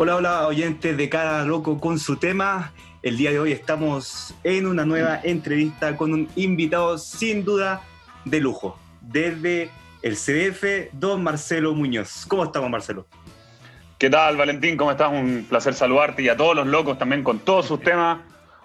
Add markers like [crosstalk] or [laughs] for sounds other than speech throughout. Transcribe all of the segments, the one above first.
Hola, hola, oyentes de Cada Loco con su tema. El día de hoy estamos en una nueva entrevista con un invitado sin duda de lujo, desde el CDF, don Marcelo Muñoz. ¿Cómo estamos, Marcelo? ¿Qué tal, Valentín? ¿Cómo estás? Un placer saludarte y a todos los locos también con todos sus temas.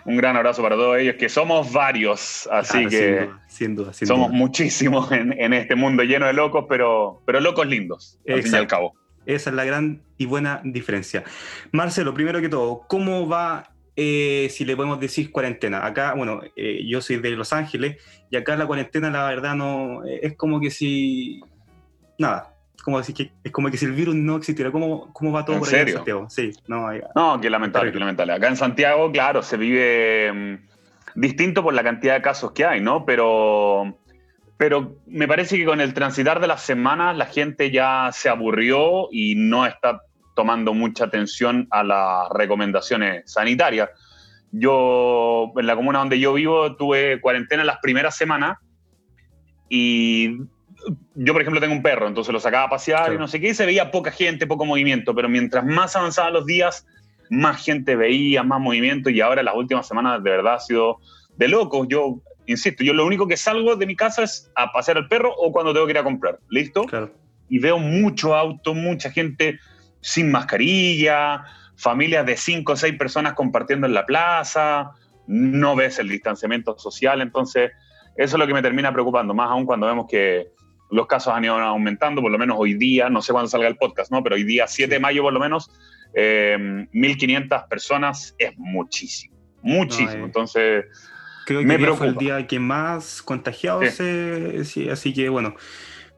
Un gran abrazo para todos ellos, que somos varios, así que sin duda, somos muchísimos en, este mundo lleno de locos, pero, pero locos lindos, al fin y al cabo. Esa es la gran y buena diferencia. Marcelo, primero que todo, ¿cómo va, eh, si le podemos decir cuarentena? Acá, bueno, eh, yo soy de Los Ángeles y acá la cuarentena, la verdad, no es como que si. Nada, como decir que es como que si el virus no existiera, ¿cómo, cómo va todo ¿En por serio? en Santiago? Sí, no, no, qué lamentable, qué lamentable. Acá en Santiago, claro, se vive mm, distinto por la cantidad de casos que hay, ¿no? Pero, pero me parece que con el transitar de las semanas la gente ya se aburrió y no está tomando mucha atención a las recomendaciones sanitarias. Yo, en la comuna donde yo vivo, tuve cuarentena las primeras semanas y yo, por ejemplo, tengo un perro, entonces lo sacaba a pasear y no sé qué, y se veía poca gente, poco movimiento, pero mientras más avanzaban los días, más gente veía, más movimiento, y ahora las últimas semanas de verdad ha sido de locos. Yo, insisto, yo lo único que salgo de mi casa es a pasear al perro o cuando tengo que ir a comprar, ¿listo? Y veo mucho auto, mucha gente sin mascarilla, familias de cinco o seis personas compartiendo en la plaza, no ves el distanciamiento social, entonces eso es lo que me termina preocupando, más aún cuando vemos que los casos han ido aumentando, por lo menos hoy día, no sé cuándo salga el podcast, ¿no? Pero hoy día, 7 de mayo por lo menos, 1.500 eh, personas es muchísimo, muchísimo. Entonces, creo que me fue el día que más contagiados, sí. así que bueno.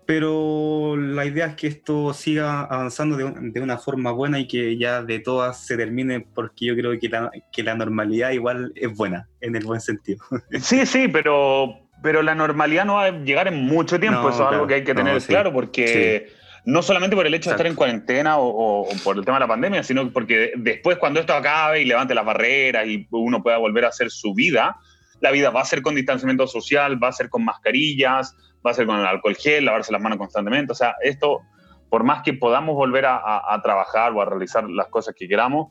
Pero la idea es que esto siga avanzando de, una forma buena y que ya de todas se termine, porque yo creo que la, que la normalidad igual es buena, en el buen sentido. [laughs] Sí, sí, pero pero la normalidad no va a llegar en mucho tiempo, eso es algo que hay que tener claro, porque no solamente por el hecho de estar en cuarentena o, por el tema de la pandemia, sino porque después cuando esto acabe y levante las barreras y uno pueda volver a hacer su vida, la vida va a ser con distanciamiento social, va a ser con mascarillas, va a ser con el alcohol gel, lavarse las manos constantemente, o sea, esto, por más que podamos volver a trabajar o a realizar las cosas que queramos,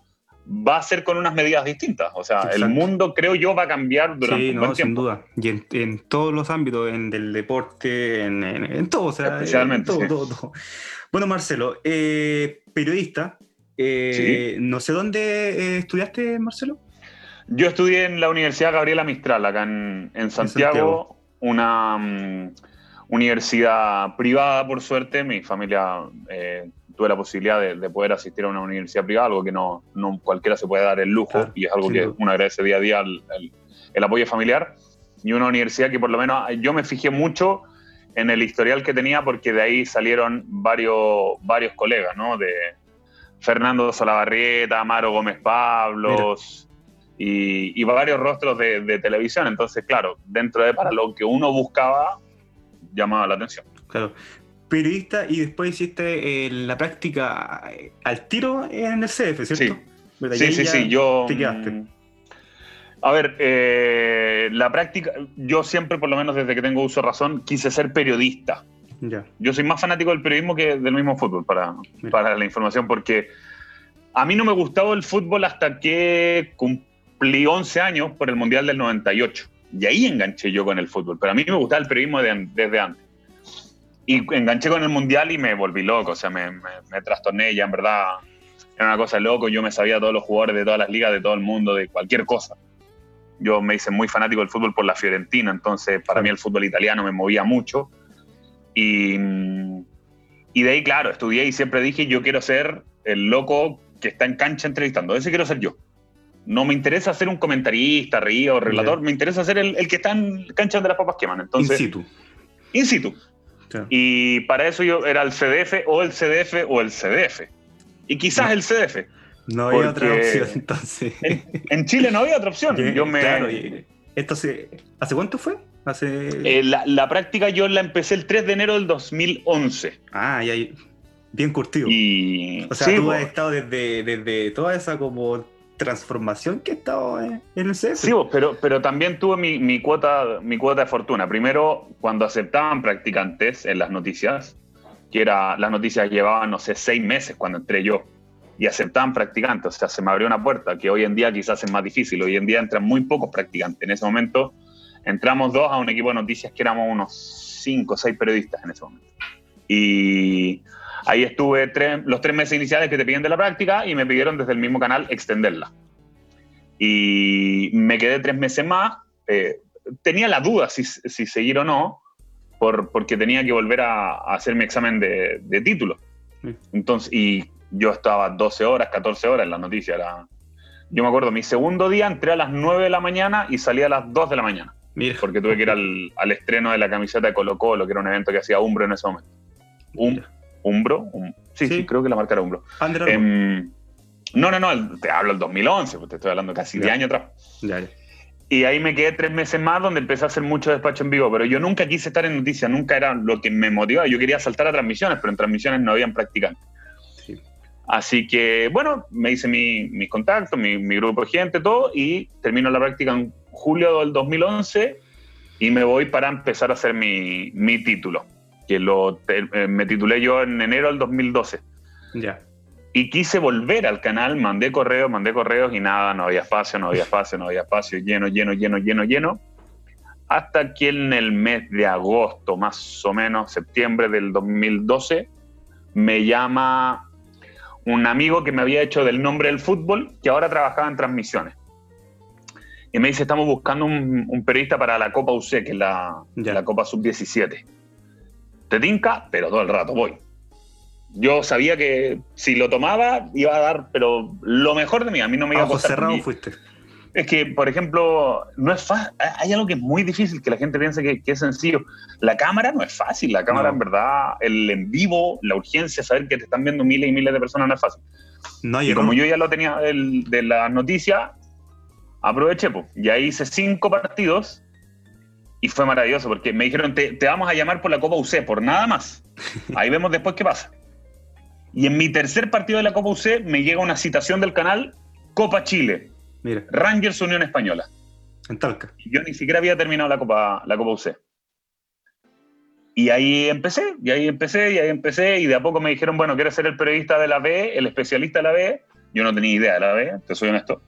va a ser con unas medidas distintas. O sea, el mundo, creo yo, va a cambiar durante sí, no, sin duda. Y en, todos los ámbitos, en el deporte, en, todo. O sea, Especialmente. todo, Bueno, Marcelo, eh, periodista. Eh, no sé dónde eh, estudiaste, Marcelo. Yo estudié en la Universidad Gabriela Mistral, acá en, Santiago, una mm, universidad privada, por suerte. Mi familia tuve la posibilidad de, poder asistir a una universidad privada, algo que no, no cualquiera se puede dar el lujo y es algo que uno agradece día a día el, apoyo familiar. Y una universidad que por lo menos yo me fijé mucho en el historial que tenía porque de ahí salieron varios, varios colegas, ¿no? De Fernando Solabarrieta, Amaro Gómez Pablos y, y, varios rostros de, de televisión. Entonces, claro, dentro de para lo que uno buscaba, llamaba la atención. Claro periodista y después hiciste eh, la práctica eh, al tiro en el CF, ¿cierto? Sí, sí, sí, yo... Mm, a ver, eh, la práctica, yo siempre, por lo menos desde que tengo uso de razón, quise ser periodista. Ya. Yo soy más fanático del periodismo que del mismo fútbol, para, para la información, porque a mí no me gustaba el fútbol hasta que cumplí 11 años por el Mundial del 98. Y ahí enganché yo con el fútbol, pero a mí me gustaba el periodismo desde antes. Y enganché con el mundial y me volví loco, o sea, me, me, trastorné ya, en verdad. Era una cosa loco, yo me sabía todos los jugadores de todas las ligas, de todo el mundo, de cualquier cosa. Yo me hice muy fanático del fútbol por la Fiorentina, entonces para mí el fútbol italiano me movía mucho. Y, y de ahí, claro, estudié y siempre dije, yo quiero ser el loco que está en cancha entrevistando, ese quiero ser yo. No me interesa ser un comentarista, río, relator, me interesa ser el, el, que está en cancha de las papas queman. Entonces, in situ. In situ. Y para eso yo era el CDF o el CDF o el CDF. Y quizás el CDF. No había otra opción entonces. En, Chile no había otra opción. Yo me... Claro, esto ¿Hace cuánto fue? Hace... Eh, la, práctica yo la empecé el 3 de enero del 2011. Ah, y bien curtido. Y... O sea, tú has estado desde, desde toda esa como transformación que he estado en el CS. Sí, pero, pero también tuve mi, cuota, mi cuota de fortuna. Primero, cuando aceptaban practicantes en las noticias, que era, las noticias llevaban, no sé, seis meses cuando entré yo. y aceptaban practicantes. O sea, se me abrió una puerta que hoy en día quizás es más difícil. Hoy en día entran muy pocos practicantes. En ese momento entramos dos a un equipo de noticias que éramos unos cinco o seis periodistas en ese momento. Y ahí estuve los tres meses iniciales que te piden de la práctica y me pidieron desde el mismo canal extenderla. Y me quedé tres meses más. Eh, tenía la duda si, si, seguir o no, por, porque tenía que volver a, hacer mi examen de, de título. Entonces, y yo estaba 12 horas, 14 horas en las noticias. Era... Yo me acuerdo, mi segundo día entré a las 9 de la mañana y salí a las 2 de la mañana. Mira. Porque tuve que ir al, al, estreno de la camiseta de Colo Colo, que era un evento que hacía Umbro en ese momento. Um, ¿Umbro? sí, sí, creo que la marca era Umbro. Eh, no, no, no, te hablo del 2011, pues te estoy hablando casi de años atrás. Ya. Y ahí me quedé tres meses más donde empecé a hacer mucho despacho en vivo, pero yo nunca quise estar en noticias, nunca era lo que me motivaba. Yo quería saltar a transmisiones, pero en transmisiones no habían practicantes. Así que, bueno, me hice mi, mis contactos, mi, mi, grupo de gente, todo, y termino la práctica en julio del 2011 y me voy para empezar a hacer mi, mi título, que lo, eh, me titulé yo en enero del 2012. Ya. Y quise volver al canal, mandé correos, mandé correos y nada, no había espacio, no había espacio, no había espacio, lleno, lleno, lleno, lleno, lleno. Hasta que en el mes de agosto, más o menos, septiembre del 2012, me llama un amigo que me había hecho del nombre del fútbol, que ahora trabajaba en transmisiones. Y me dice, estamos buscando un, periodista para la Copa UC, que es la, la Copa Sub-17. Te tinca, pero todo el rato voy. Yo sabía que si lo tomaba iba a dar, pero lo mejor de mí, a mí no me iba a costar. cerrado fuiste. Es que, por ejemplo, no es Hay algo que es muy difícil, que la gente piensa que, es sencillo. La cámara no es fácil. La cámara, en verdad, el en vivo, la urgencia, saber que te están viendo miles y miles de personas no es fácil. No y como yo ya lo tenía de las noticias, aproveché, pues. Y ahí hice cinco partidos y fue maravilloso porque me dijeron, te, te vamos a llamar por la Copa UC, por nada más. [laughs] Ahí vemos después qué pasa. Y en mi tercer partido de la Copa UC me llega una citación del canal Copa Chile Mira. Rangers Unión Española. En Talca. Yo ni siquiera había terminado la Copa, la Copa UC. Y ahí empecé, y ahí empecé, y ahí empecé, y de a poco me dijeron, bueno, ¿quieres ser el periodista de la B, el especialista de la B? Yo no tenía idea de la B, te soy honesto.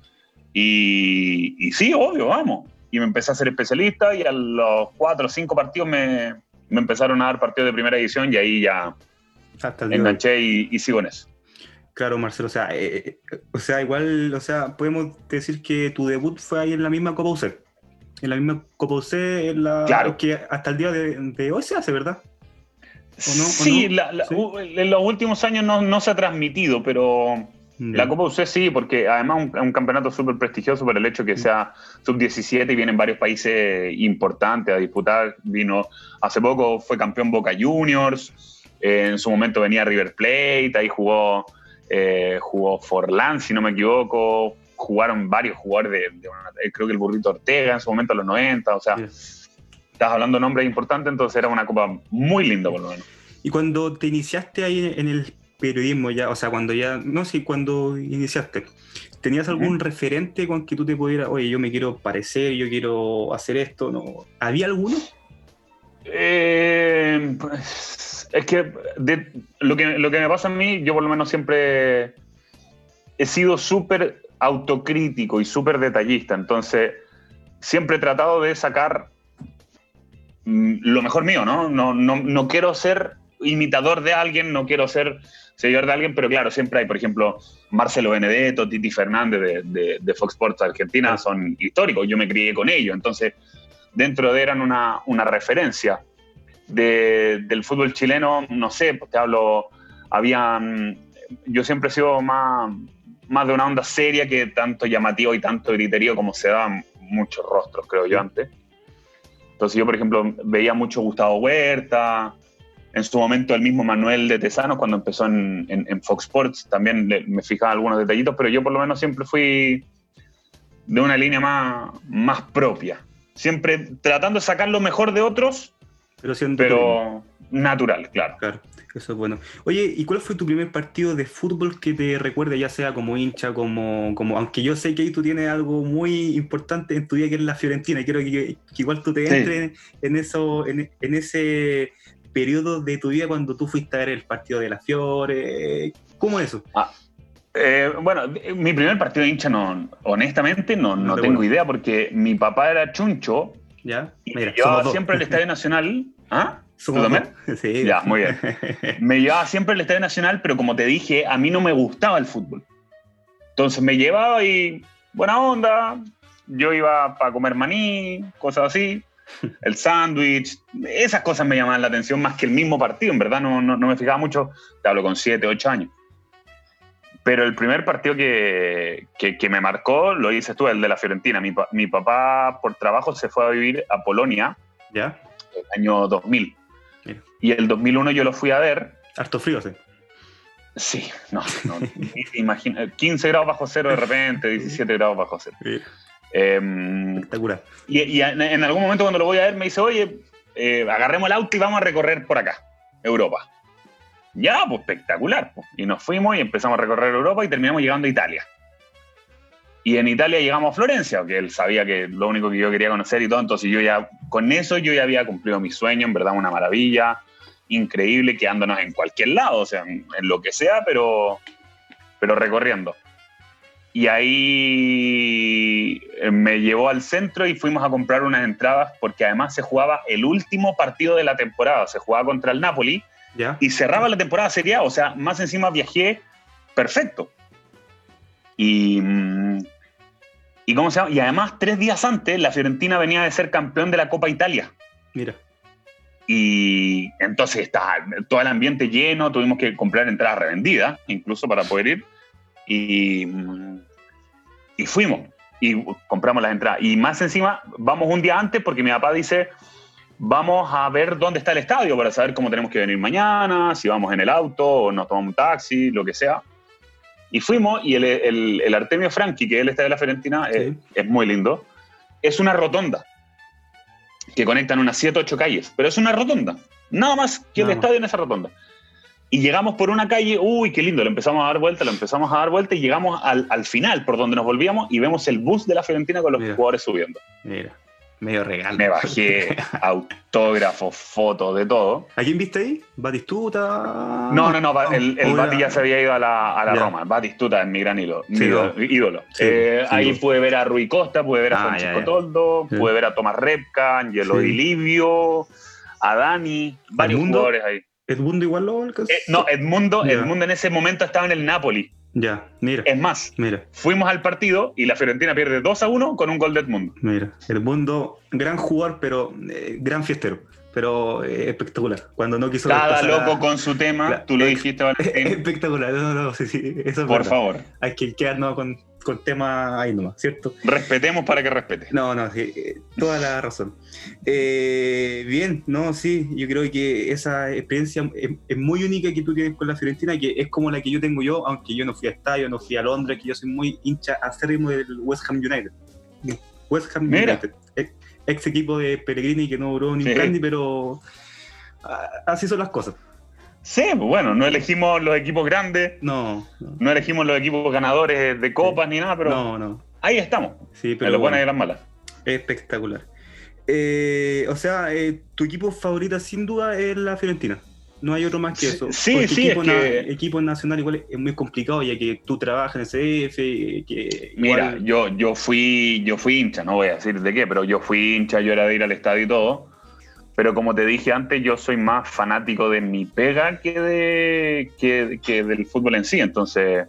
Y, y sí, obvio, vamos. Y me empecé a ser especialista, y a los cuatro o cinco partidos me, me empezaron a dar partidos de primera edición, y ahí ya enganché y, y sigo en eso. Claro, Marcelo, o sea, eh, eh, o sea, igual, o sea, podemos decir que tu debut fue ahí en la misma Copa UC. En la misma Copa UC, en la claro. que hasta el día de, hoy se hace, ¿verdad? sí, en los últimos años no, se ha transmitido, pero la Copa UC sí, porque además es un, campeonato súper prestigioso por el hecho que sea sub-17 y vienen varios países importantes a disputar. Vino hace poco, fue campeón Boca Juniors, en su momento venía River Plate, ahí jugó eh, jugó Forlán, si no me equivoco, jugaron varios jugadores de, eh, creo que el burrito Ortega en su momento, a los 90, o sea, estás hablando de nombres importantes, entonces era una copa muy linda por lo menos. Y cuando te iniciaste ahí en el periodismo ya, o sea, cuando ya, no sé, cuando iniciaste, ¿tenías algún referente con que tú te pudieras, oye, yo me quiero parecer, yo quiero hacer esto? ¿no? ¿Había alguno? Eh, pues es que, lo que lo que me pasa a mí, yo por lo menos siempre he sido súper autocrítico y súper detallista, entonces siempre he tratado de sacar mm, lo mejor mío, ¿no? No, ¿no? no quiero ser imitador de alguien, no quiero ser seguidor de alguien, pero claro, siempre hay, por ejemplo, Marcelo Benedetto, Titi Fernández de, de, Fox Sports Argentina, son históricos, yo me crié con ellos, entonces dentro de eran una, una referencia del fútbol chileno, no sé, pues te hablo, habían, yo siempre he sido más, más de una onda seria que tanto llamativo y tanto griterío como se daban muchos rostros, creo yo, antes. Entonces yo, por ejemplo, veía mucho Gustavo Huerta, en su momento el mismo Manuel de Tesanos cuando empezó en, en, Fox Sports, también me fijaba algunos detallitos, pero yo por lo menos siempre fui de una línea más, más propia, siempre tratando de sacar lo mejor de otros pero, natural, claro. Claro, eso es bueno. Oye, ¿y cuál fue tu primer partido de fútbol que te recuerde, ya sea como hincha, como, como aunque yo sé que ahí tú tienes algo muy importante en tu vida que es la Fiorentina, y quiero que, igual tú te entres en, eso, en, ese periodo de tu vida cuando tú fuiste a ver el partido de la Fiore, ¿cómo es eso? Ah, Eh, bueno, mi primer partido de hincha, no, honestamente, no, no, tengo idea, porque mi papá era chuncho. Ya, y me llevaba siempre al Estadio Nacional. [laughs] ¿Ah? ¿Tú también? [laughs] Sí. Ya, muy bien. [laughs] Me llevaba siempre al Estadio Nacional, pero como te dije, a mí no me gustaba el fútbol. Entonces me llevaba y buena onda. Yo iba para comer maní, cosas así. El sándwich, esas cosas me llamaban la atención más que el mismo partido. En verdad no, no, no me fijaba mucho. Te hablo con 7, 8 años. Pero el primer partido que, que, me marcó, lo dices tú, el de la Fiorentina. Mi, mi, papá por trabajo se fue a vivir a Polonia. ¿Ya? El año 2000. Y el 2001 yo lo fui a ver. Harto frío, sí. Sí, no, no [laughs] imagina, 15 grados bajo cero de repente, 17 grados bajo cero. Em, Espectacular. Y, y en, algún momento cuando lo voy a ver me dice, oye, eh, agarremos el auto y vamos a recorrer por acá, Europa. Ya, pues espectacular. Pues. Y nos fuimos y empezamos a recorrer Europa y terminamos llegando a Italia. Y en Italia llegamos a Florencia, que él sabía que lo único que yo quería conocer y todo, entonces yo ya, con eso yo ya había cumplido mi sueño, en verdad una maravilla, increíble, quedándonos en cualquier lado, o sea, en, lo que sea, pero, pero recorriendo. Y ahí eh, me llevó al centro y fuimos a comprar unas entradas porque además se jugaba el último partido de la temporada, se jugaba contra el Napoli y cerraba la temporada sería, o sea, más encima viajé perfecto. Y, mm, y, ¿cómo se llama? y además, tres días antes, la Fiorentina venía de ser campeón de la Copa Italia. Mira. Y entonces está todo el ambiente lleno, tuvimos que comprar entradas revendidas, incluso para poder ir. Y, mm, y fuimos y compramos las entradas. Y más encima, vamos un día antes porque mi papá dice, vamos a ver dónde está el estadio para saber cómo tenemos que venir mañana, si vamos en el auto o nos tomamos un taxi, lo que sea. Y fuimos y el, el, Artemio Franchi, que es el estadio de la Fiorentina, es, es, muy lindo. Es una rotonda que conectan unas 7 o 8 calles, pero es una rotonda. Nada más que el estadio en esa rotonda. Y llegamos por una calle, uy, qué lindo, lo empezamos a dar vuelta, lo empezamos a dar vuelta y llegamos al, al final, por donde nos volvíamos, y vemos el bus de la Fiorentina con los jugadores subiendo. Mira. Medio regalo. Me bajé [laughs] autógrafos, fotos, de todo. ¿A quién viste ahí? ¿Batistuta? No, no, no. El, el Bati ya se había ido a la, a la Roma. Batistuta es mi gran ídolo. ídolo. Eh, ahí pude ver a Rui Costa, pude ver a ah, Francisco Toldo, pude ver a Tomás Repka, Angelo Di Livio, a Dani, varios jugadores ahí. ¿Edmundo igual lo eh, No, Edmundo, Edmundo en ese momento estaba en el Napoli. Ya, mira. Es más, mira. fuimos al partido y la Fiorentina pierde 2 a 1 con un gol de Edmundo. Mira, Edmundo, gran jugador, pero eh, gran fiestero. Pero eh, espectacular. Cuando no quiso. Cada loco con su tema, tú lo dijiste, Valentín. [laughs] Espectacular, no, no, sí, sí, eso es Por favor. Hay que quedarnos con, con temas ahí nomás, ¿cierto? Respetemos para que respete. No, no, sí, eh, toda la razón. Eh, bien, no, sí, yo creo que esa experiencia es, muy única que tú tienes con la Fiorentina, que es como la que yo tengo yo, aunque yo no fui a estadio, no fui a Londres, que yo soy muy hincha acérrimo del West Ham United. West Ham United, ex, equipo de Pellegrini que no duró ni un pero ah, así son las cosas. Sí, pues bueno, no elegimos los equipos grandes. No. No, elegimos los equipos ganadores de copas ni nada, pero. No, no. Ahí estamos. Sí, pero. En las buenas y las malas. Espectacular. Eh, o sea, eh, tu equipo favorito sin duda es la Fiorentina. No hay otro más que eso. Sí, sí, equipo, equipo nacional igual es muy complicado ya que tú trabajas en CF, que Mira, yo, yo fui yo fui hincha, no voy a decir de qué, pero yo fui hincha, yo era de ir al estadio y todo. Pero como te dije antes, yo soy más fanático de mi pega que, de, que, del fútbol en sí. Entonces,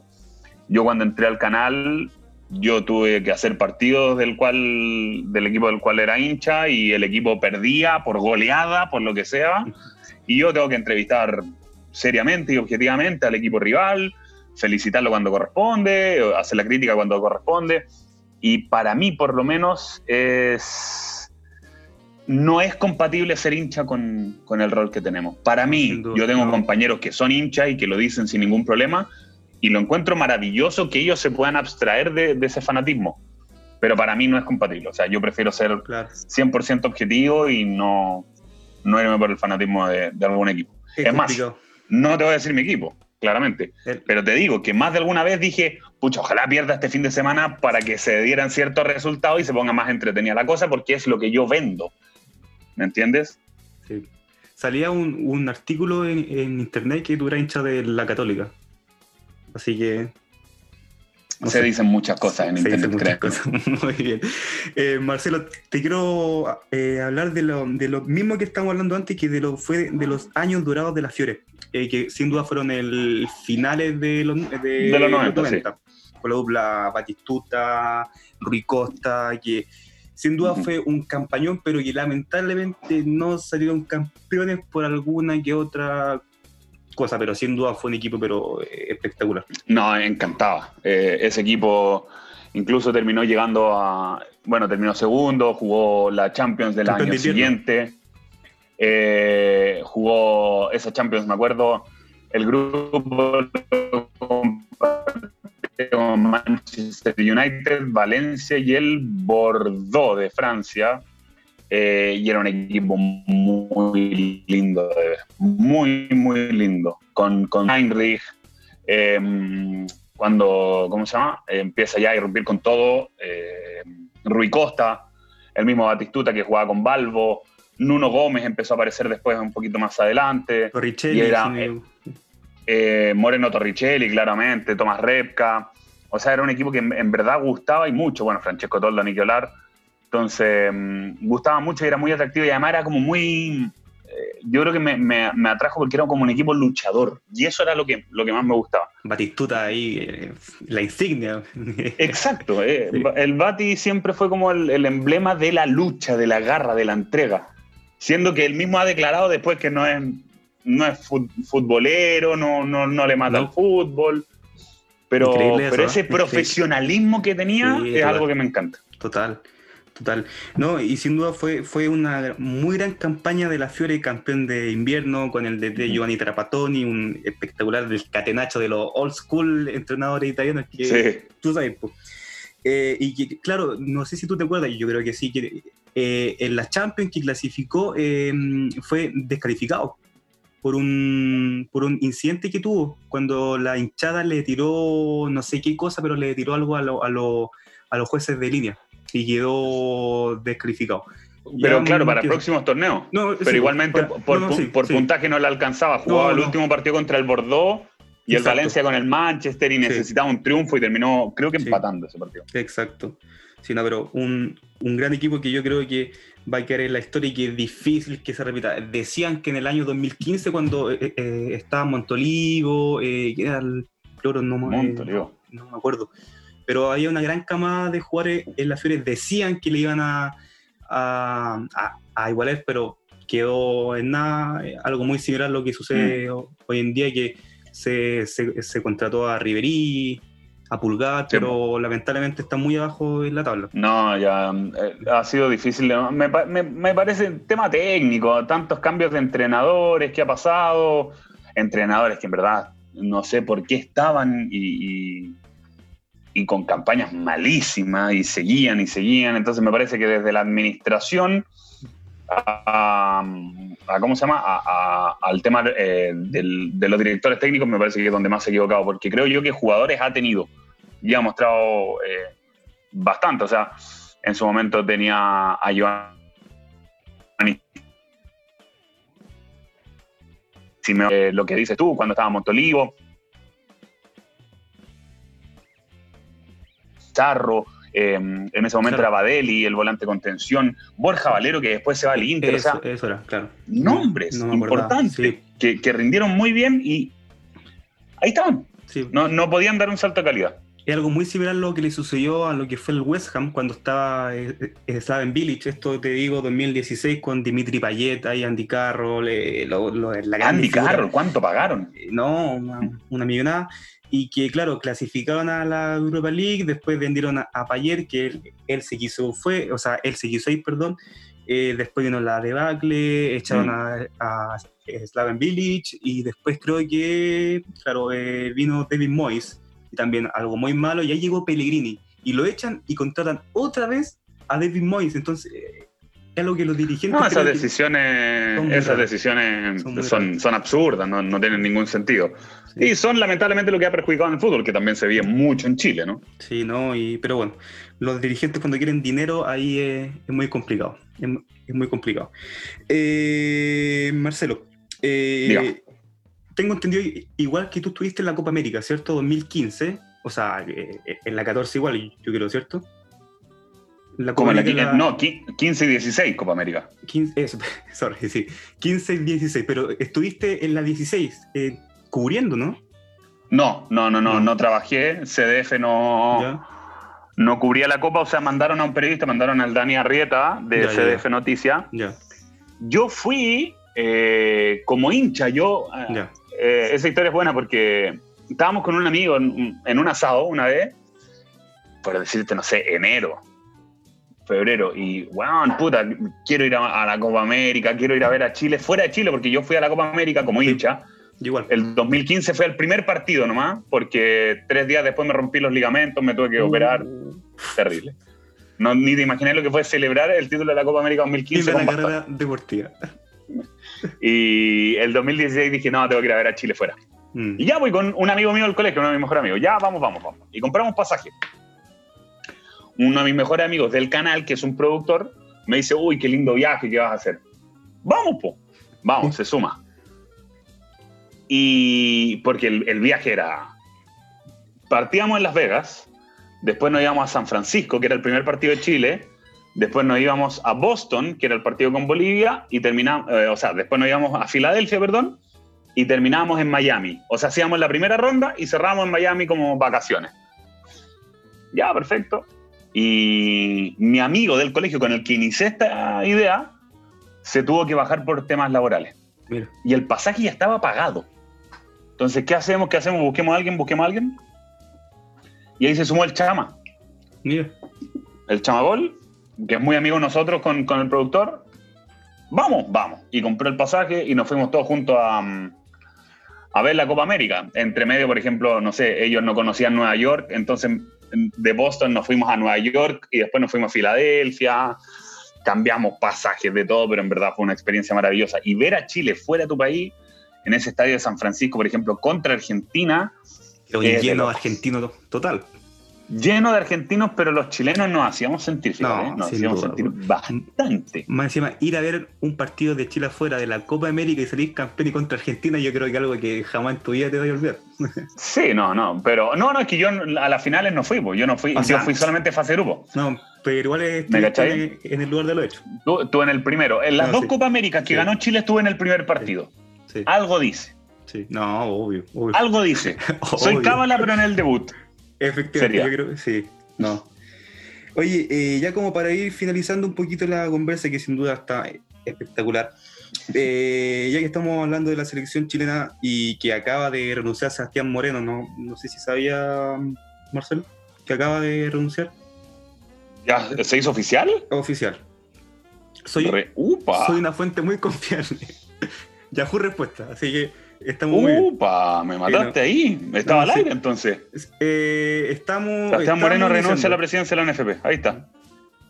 yo cuando entré al canal, yo tuve que hacer partidos del cual del equipo del cual era hincha y el equipo perdía por goleada, por lo que sea, y yo tengo que entrevistar seriamente y objetivamente al equipo rival, felicitarlo cuando corresponde, hacer la crítica cuando corresponde, y para mí por lo menos es no es compatible ser hincha con, el rol que tenemos. Para mí, yo tengo compañeros que son hinchas y que lo dicen sin ningún problema, y lo encuentro maravilloso que ellos se puedan abstraer de, ese fanatismo. Pero para mí no es compatible. O sea, yo prefiero ser 100% objetivo y no, no irme por el fanatismo de, algún equipo. Es, más, no te voy a decir mi equipo, claramente. Pero te digo que más de alguna vez dije, pucha, ojalá pierda este fin de semana para que se dieran ciertos resultados y se ponga más entretenida la cosa, porque es lo que yo vendo. ¿Me entiendes? Sí. Salía un, artículo en, internet que tú eras hincha de la Católica. Así que. se dicen muchas cosas en Internet, muchas cosas. [laughs] Muy bien. Eh, Marcelo, te quiero eh, hablar de lo, de lo, mismo que estábamos hablando antes, que de lo, fue de los años durados de la Fiore, eh, que sin duda fueron el finales de los, de, los 90. Con la dupla Batistuta, Rui Costa, que sin duda fue un campañón, pero que lamentablemente no salieron campeones por alguna que otra cosa, pero sin duda fue un equipo pero eh, espectacular. No, encantaba. Eh, ese equipo incluso terminó llegando a, bueno, terminó segundo, jugó la Champions del año siguiente, eh, jugó esa Champions, me acuerdo, el grupo Manchester United, Valencia y el Bordeaux de Francia. Eh, y era un equipo muy lindo de ver, muy, muy lindo. Con, con Heinrich, em, cuando, ¿cómo se llama? empieza ya a irrumpir con todo. Eh, Rui Costa, el mismo Batistuta que jugaba con Balbo. Nuno Gómez empezó a aparecer después un poquito más adelante. Torricelli. era, eh, Moreno Torricelli, claramente, Tomás Repka. O sea, era un equipo que en, verdad gustaba y mucho. Bueno, Francesco Toldo, Nicolar. Entonces, mm, gustaba mucho y era muy atractivo y además era como muy... Eh, yo creo que me, me, atrajo porque era como un equipo luchador y eso era lo que, lo que más me gustaba. Batistuta ahí, eh, la insignia. [laughs] Exacto, el Bati siempre fue como el, emblema de la lucha, de la garra, de la entrega, siendo que él mismo ha declarado después que no es, no es futbolero, no, no, no le mata el fútbol, pero, pero ese profesionalismo que tenía es algo que me encanta. Total. Total. No, y sin duda fue, fue una muy gran campaña de la Fiore, campeón de invierno, con el de Giovanni Trapattoni, un espectacular del catenacho de los old school entrenadores italianos que tú sabes. Eh, y que, claro, no sé si tú te acuerdas, yo creo que sí, que eh, en la Champions que clasificó fue descalificado por un, por un incidente que tuvo, cuando la hinchada le tiró no sé qué cosa, pero le tiró algo a, a, a los jueces de línea y quedó descalificado. Pero claro, para próximos torneos. pero igualmente por, puntaje no le alcanzaba. Jugaba el último partido contra el Bordeaux y el Valencia con el Manchester y necesitaba un triunfo y terminó, creo que empatando ese partido. Exacto. Sí, no, pero un, un, gran equipo que yo creo que va a quedar en la historia y que es difícil que se repita. Decían que en el año 2015, cuando eh, eh, estaba Montolivo, eh, que era el Cloro, no, Montolivo. no me acuerdo pero había una gran camada de jugadores en la Fiore, decían que le iban a, a, a, igualar, pero quedó en nada, eh, algo muy similar a lo que sucede mm. hoy en día, que se, se, contrató a Riverí, a Pulgar, pero lamentablemente está muy abajo en la tabla. No, ya eh, ha sido difícil. Me, me, me, parece tema técnico, tantos cambios de entrenadores que ha pasado, entrenadores que en verdad no sé por qué estaban y y con campañas malísimas y seguían y seguían. Entonces me parece que desde la administración a, ¿cómo se llama? al tema eh, de los directores técnicos me parece que es donde más se ha equivocado, porque creo yo que jugadores ha tenido y ha mostrado eh, bastante. O sea, en su momento tenía a Giovanni si me, eh, lo que dices tú, cuando estaba Montolivo, Charro, em, en ese momento era Badeli, el volante contención, Borja Valero, que después se va al Inter. Eso, era, claro. Nombres importantes que, rindieron muy bien y ahí estaban. No, podían dar un salto de calidad. Es algo muy similar a lo que le sucedió a lo que fue el West Ham cuando estaba, eh, eh, en Village, esto te digo, 2016, con Dimitri Payet, ahí Andy Carroll, la Andy Carroll, ¿cuánto pagaron? Eh, no, una, una millonada y que, claro, clasificaron a la Europa League, después vendieron a, Payer, que él, se quiso, fue, o sea, él se quiso ir, perdón, eh, después vino la debacle, echaron mm. a, a, Slaven Village, y después creo que, claro, eh, vino David Moyes, y también algo muy malo, y ahí llegó Pellegrini, y lo echan y contratan otra vez a David Moyes, entonces... Eh, es lo que los dirigentes. No, esas decisiones, son esas decisiones son, son, absurdas, no, no, tienen ningún sentido. Y son lamentablemente lo que ha perjudicado en el fútbol, que también se ve mucho en Chile, ¿no? Sí, no, y, pero bueno, los dirigentes cuando quieren dinero ahí es, muy complicado. Es, muy complicado. Eh, Marcelo, eh, tengo entendido igual que tú estuviste en la Copa América, ¿cierto? 2015. O sea, eh, eh, en la 14 igual, yo creo, ¿cierto? La Como la, la, no, 15 y 16 Copa América. 15, [laughs] eso, sorry, sí. 15 y 16, pero estuviste en la 16 eh, cubriendo, ¿no? No, no, no, no, no, trabajé. CDF no, no cubría la Copa, o sea, mandaron a un periodista, mandaron al Dani Arrieta de CDF Noticia. Yo fui eh, como hincha, yo. Eh, esa historia es buena porque estábamos con un amigo en, un asado una vez, por decirte, no sé, enero, febrero, y, wow, puta, quiero ir a, la Copa América, quiero ir a ver a Chile, fuera de Chile, porque yo fui a la Copa América como hincha. Igual. El 2015 fue el primer partido nomás, porque tres días después me rompí los ligamentos, me tuve que operar. Uh. Terrible. No, ni te imaginé lo que fue celebrar el título de la Copa América 2015. Y la carrera deportiva. Y el 2016 dije, no, tengo que ir a ver a Chile fuera. Mm. Y ya voy con un amigo mío del colegio, uno de mis mejores amigos. Ya, vamos, vamos, vamos. Y compramos pasaje. Uno de mis mejores amigos del canal, que es un productor, me dice, uy, qué lindo viaje que vas a hacer. Vamos, po. Vamos, se suma. Y porque el, viaje era, partíamos en Las Vegas, después nos íbamos a San Francisco, que era el primer partido de Chile, después nos íbamos a Boston, que era el partido con Bolivia, y terminamos, eh, o sea, después nos íbamos a Filadelfia, perdón, y terminábamos en Miami. O sea, hacíamos la primera ronda y cerramos en Miami como vacaciones. Ya, perfecto. Y mi amigo del colegio con el que inicié esta idea se tuvo que bajar por temas laborales. Y el pasaje ya estaba pagado. Entonces, ¿qué hacemos? ¿Qué hacemos? ¿Busquemos a alguien? ¿Busquemos a alguien? Y ahí se sumó el Chama. Mira. El Chamagol, que es muy amigo de nosotros con, el productor. Vamos, vamos. Y compró el pasaje y nos fuimos todos juntos a, a ver la Copa América. Entre medio, por ejemplo, no sé, ellos no conocían Nueva York, entonces de Boston nos fuimos a Nueva York y después nos fuimos a Filadelfia. Cambiamos pasajes de todo, pero en verdad fue una experiencia maravillosa. Y ver a Chile fuera de tu país en ese estadio de San Francisco, por ejemplo, contra Argentina. lleno de argentinos total. Lleno de argentinos, pero los chilenos nos hacíamos sentir, no, nos hacíamos sentir bastante. Más encima, ir a ver un partido de Chile afuera de la Copa América y salir campeón y contra Argentina, yo creo que es algo que jamás en tu vida te voy a olvidar. [laughs] Sí, no, no, pero no, no, es que yo a las finales no fui, yo no fui, yo fui solamente fase grupo. No, pero igual estuve en, el lugar de lo hecho. Tú, en el primero. En las dos Copa Américas que ganó Chile estuve en el primer partido. Algo dice. Sí. No, obvio, Algo dice. [laughs] Soy cábala, pero en el debut. Efectivamente, yo creo sí. No. Oye, eh, ya como para ir finalizando un poquito la conversa, que sin duda está espectacular, eh, ya que estamos hablando de la selección chilena y que acaba de renunciar Sebastián Moreno, no, no sé si sabía, Marcelo, que acaba de renunciar. ¿Ya se hizo oficial? Oficial. Soy, soy una fuente muy confiable. Yahoo respuesta, así que estamos muy ¡Upa! Me mataste ahí. Estaba al aire entonces. Eh, estamos. Sebastián Moreno renuncia a la presidencia de la NFP. Ahí está.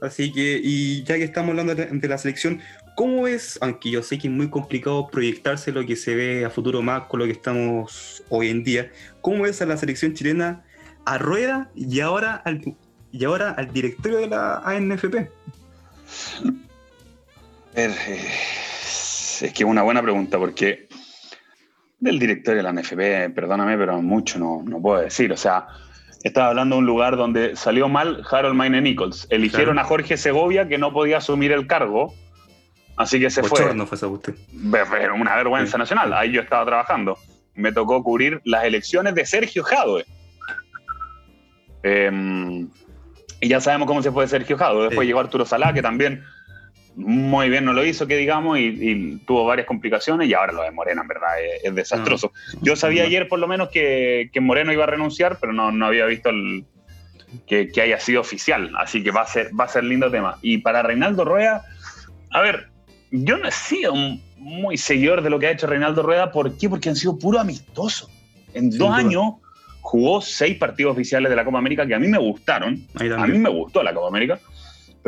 Así que, y ya que estamos hablando de, la selección, ¿cómo es, aunque yo sé que es muy complicado proyectarse lo que se ve a futuro más con lo que estamos hoy en día, ¿cómo es a la selección chilena a rueda y ahora al, y ahora al directorio de la ANFP? Eh, es que es una buena pregunta porque del directorio de la NFP, perdóname, pero mucho no, no puedo decir. O sea, estaba hablando de un lugar donde salió mal Harold Maine Nichols. Eligieron a Jorge Segovia que no podía asumir el cargo, así que se fue. no fue usted. Una vergüenza nacional. Ahí yo estaba trabajando. Me tocó cubrir las elecciones de Sergio Jadwe. Em, y ya sabemos cómo se fue Sergio Jadwe. Después llegó Arturo Salá, que también muy bien no lo hizo, que digamos, y, tuvo varias complicaciones y ahora lo de Moreno, en verdad, es, desastroso. Yo sabía ayer por lo menos que, Moreno iba a renunciar, pero no, había visto el, que, haya sido oficial, así que va a, ser, va a ser lindo tema. Y para Reinaldo Rueda, a ver, yo no he sido muy seguidor de lo que ha hecho Reinaldo Rueda, ¿por qué? Porque han sido puro amistosos. En dos años jugó seis partidos oficiales de la Copa América que a mí me gustaron. A mí me gustó la Copa América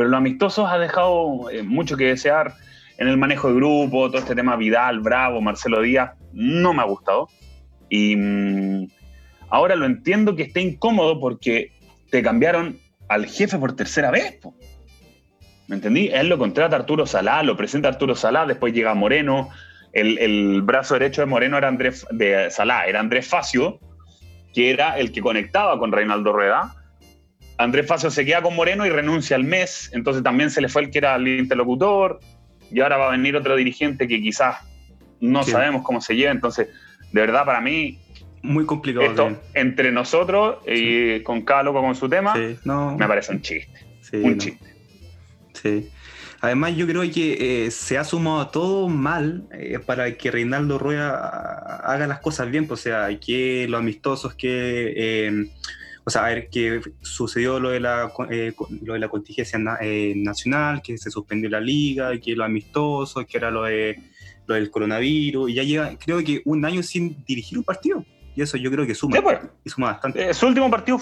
pero lo amistosos ha dejado eh, mucho que desear en el manejo de grupo, todo este tema Vidal, Bravo, Marcelo Díaz, no me ha gustado. Y mm, ahora lo entiendo que esté incómodo porque te cambiaron al jefe por tercera vez. ¿Me entendí? Él lo contrata Arturo Salá, lo presenta Arturo Salá, después llega Moreno. El, brazo derecho de Moreno era Andrés, de Salá, era Andrés Facio. que era el que conectaba con Reinaldo Rueda. Andrés Facio se queda con Moreno y renuncia al mes, entonces también se le fue el que era el interlocutor, y ahora va a venir otro dirigente que quizás no sabemos cómo se lleva, entonces, de verdad, para mí... Muy complicado. Esto, entre nosotros y con cada loco con su tema, me parece un chiste. un chiste. Sí. Además, yo creo que eh, se ha sumado todo mal eh, para que Reinaldo Rueda haga las cosas bien. Pues, o sea, que los amistosos que. Em, o sea, a ver, que sucedió lo de la, eh, lo de la contingencia nacional, que se suspendió la liga, que los amistosos, que era lo, de, lo del coronavirus. Y ya lleva, creo que un año sin dirigir un partido. Y eso yo creo que suma. Pues. y suma bastante. su último partido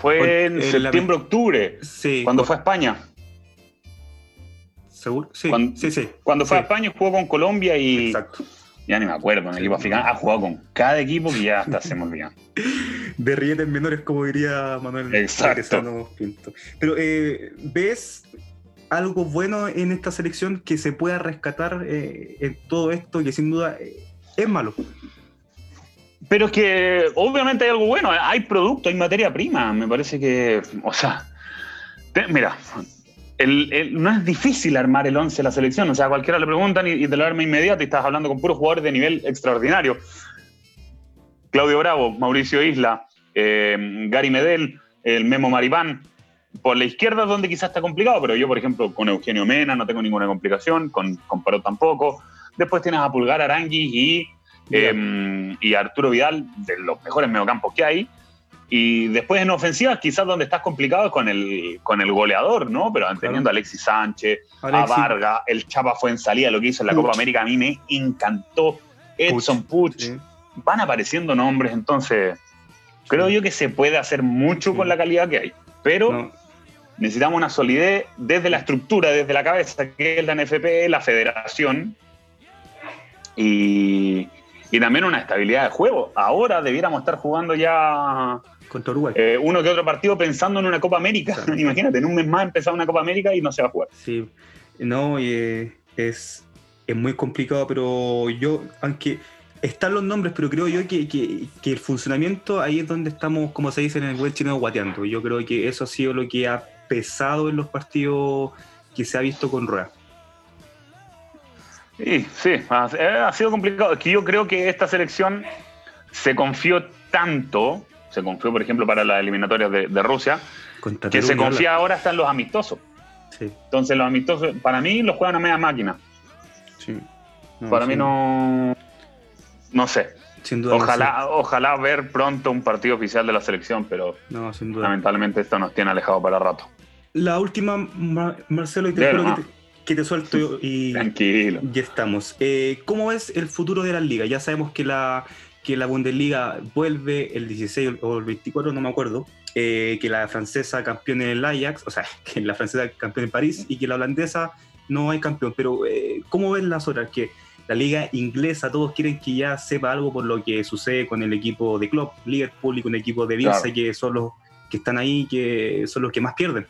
fue en septiembre-octubre, sí, cuando fue a España. ¿Seguro? Sí, cuando, sí, sí. Cuando fue a España jugó con Colombia y. Exacto. Ya ni me acuerdo, en el equipo africano. Ha jugado con cada equipo que ya hasta se me [laughs] olvidan. De rietes menores, como diría Manuel Exacto. Pinto. Pero, eh, ¿ves algo bueno en esta selección que se pueda rescatar eh, en todo esto que sin duda eh, es malo? Pero es que obviamente hay algo bueno, hay producto, hay materia prima. Me parece que, o sea, mira, no es difícil armar el 11 de la selección. O sea, cualquiera le preguntan y, te lo arma inmediato y estás hablando con puros jugadores de nivel extraordinario. Claudio Bravo, Mauricio Isla, eh, Gary Medel, el Memo Maripán. Por la izquierda es donde quizás está complicado, pero yo, por ejemplo, con Eugenio Mena no tengo ninguna complicación, con, con Parot tampoco. Después tienes a Pulgar Arangui y, eh, y Arturo Vidal, de los mejores mediocampos que hay. Y después en ofensivas, quizás donde estás complicado es con el, con el goleador, ¿no? Pero teniendo a Alexis Sánchez, a Vargas, el Chapa fue en salida, lo que hizo en la Copa América, a mí me encantó. Edson Puch. Van apareciendo nombres, entonces creo yo que se puede hacer mucho con la calidad que hay. Pero necesitamos una solidez desde la estructura, desde la cabeza, que es la NFP, la federación. Y, y también una estabilidad de juego. Ahora debiéramos estar jugando ya contra Uruguay. Eh, uno que otro partido pensando en una Copa América. [laughs] Imagínate, en un mes más empezar una Copa América y no se va a jugar. Sí, no, eh, es, es muy complicado, pero yo, aunque están los nombres, pero creo yo que, que, el funcionamiento ahí es donde estamos, como se dice en el buen chino, guateando. Yo creo que eso ha sido lo que ha pesado en los partidos que se ha visto con Rueda. Sí, sí, ha, sido complicado. Es que yo creo que esta selección se confió tanto se confió, por ejemplo, para las eliminatorias de, Rusia, que se confía ahora hasta en los amistosos. Entonces los amistosos, para mí, los juegan a media máquina. para mí no... No sé. ojalá, ojalá ver pronto un partido oficial de la selección, pero lamentablemente esto nos tiene alejado para rato. La última, Marcelo, y te que te, suelto [laughs] y, Tranquilo. ya estamos. Eh, ¿Cómo es el futuro de la liga? Ya sabemos que la que la Bundesliga vuelve el 16 o el 24, no me acuerdo, eh, que la francesa campeón en el Ajax, o sea, [laughs] que la francesa campeón en París y que la holandesa no hay campeón. Pero, eh, ¿cómo ven las otras? Que la liga inglesa, todos quieren que ya sepa algo por lo que sucede con el equipo de Klopp, Liverpool y con el equipo de Bielsa, que son los que están ahí, que son los que más pierden.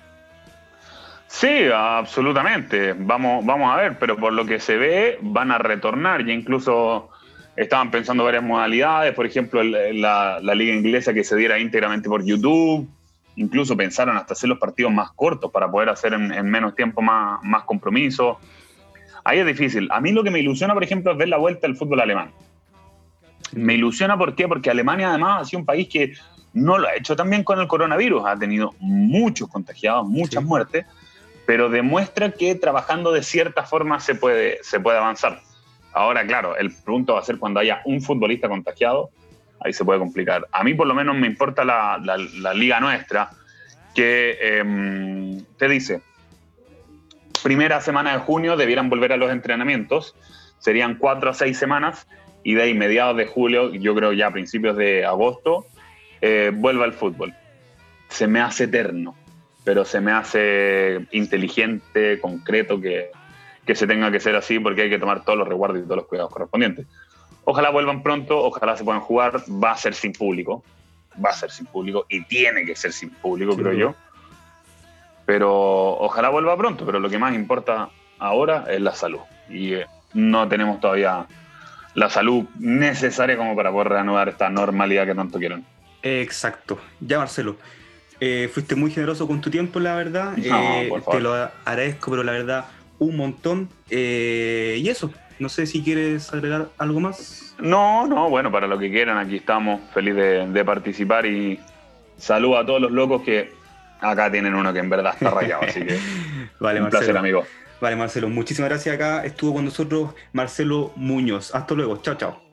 Sí, absolutamente. Vamos, vamos a ver, pero por lo que se ve, van a retornar. Ya incluso estaban pensando varias modalidades, por ejemplo, la, liga inglesa que se diera íntegramente por YouTube, incluso pensaron hasta hacer los partidos más cortos para poder hacer en, menos tiempo más, más compromisos. Ahí es difícil. A mí lo que me ilusiona, por ejemplo, es ver la vuelta del fútbol alemán. Me ilusiona, ¿por qué? Porque Alemania además ha sido un país que no lo ha hecho también con el coronavirus, ha tenido muchos contagiados, muchas muertes, pero demuestra que trabajando de cierta forma se puede, se puede avanzar. Ahora, claro, el punto va a ser cuando haya un futbolista contagiado, ahí se puede complicar. A mí por lo menos me importa la, liga nuestra, que em, te dice, primera semana de junio debieran volver a los entrenamientos, serían cuatro a seis semanas, y de ahí mediados de julio, yo creo ya a principios de agosto, eh, vuelva al fútbol. Se me hace eterno, pero se me hace inteligente, concreto, que que se tenga que ser así porque hay que tomar todos los resguardos y todos los cuidados correspondientes. Ojalá vuelvan pronto, ojalá se puedan jugar, va a ser sin público, va a ser sin público y tiene que ser sin público, creo yo. Pero ojalá vuelva pronto, pero lo que más importa ahora es la salud. Y eh, no tenemos todavía la salud necesaria como para poder reanudar esta normalidad que tanto quieren. Exacto. Ya, Marcelo. Eh, fuiste muy generoso con tu tiempo, la verdad. Eh, te lo agradezco, pero la verdad, un montón. Eh, y eso, no sé si quieres agregar algo más. No, no, bueno, para lo que quieran, aquí estamos, feliz de, participar y saludo a todos los locos que acá tienen uno que en verdad está rayado, así que [laughs] vale, un placer, amigo. Vale, Marcelo, muchísimas gracias. Acá estuvo con nosotros Marcelo Muñoz. Hasta luego, chao, chao.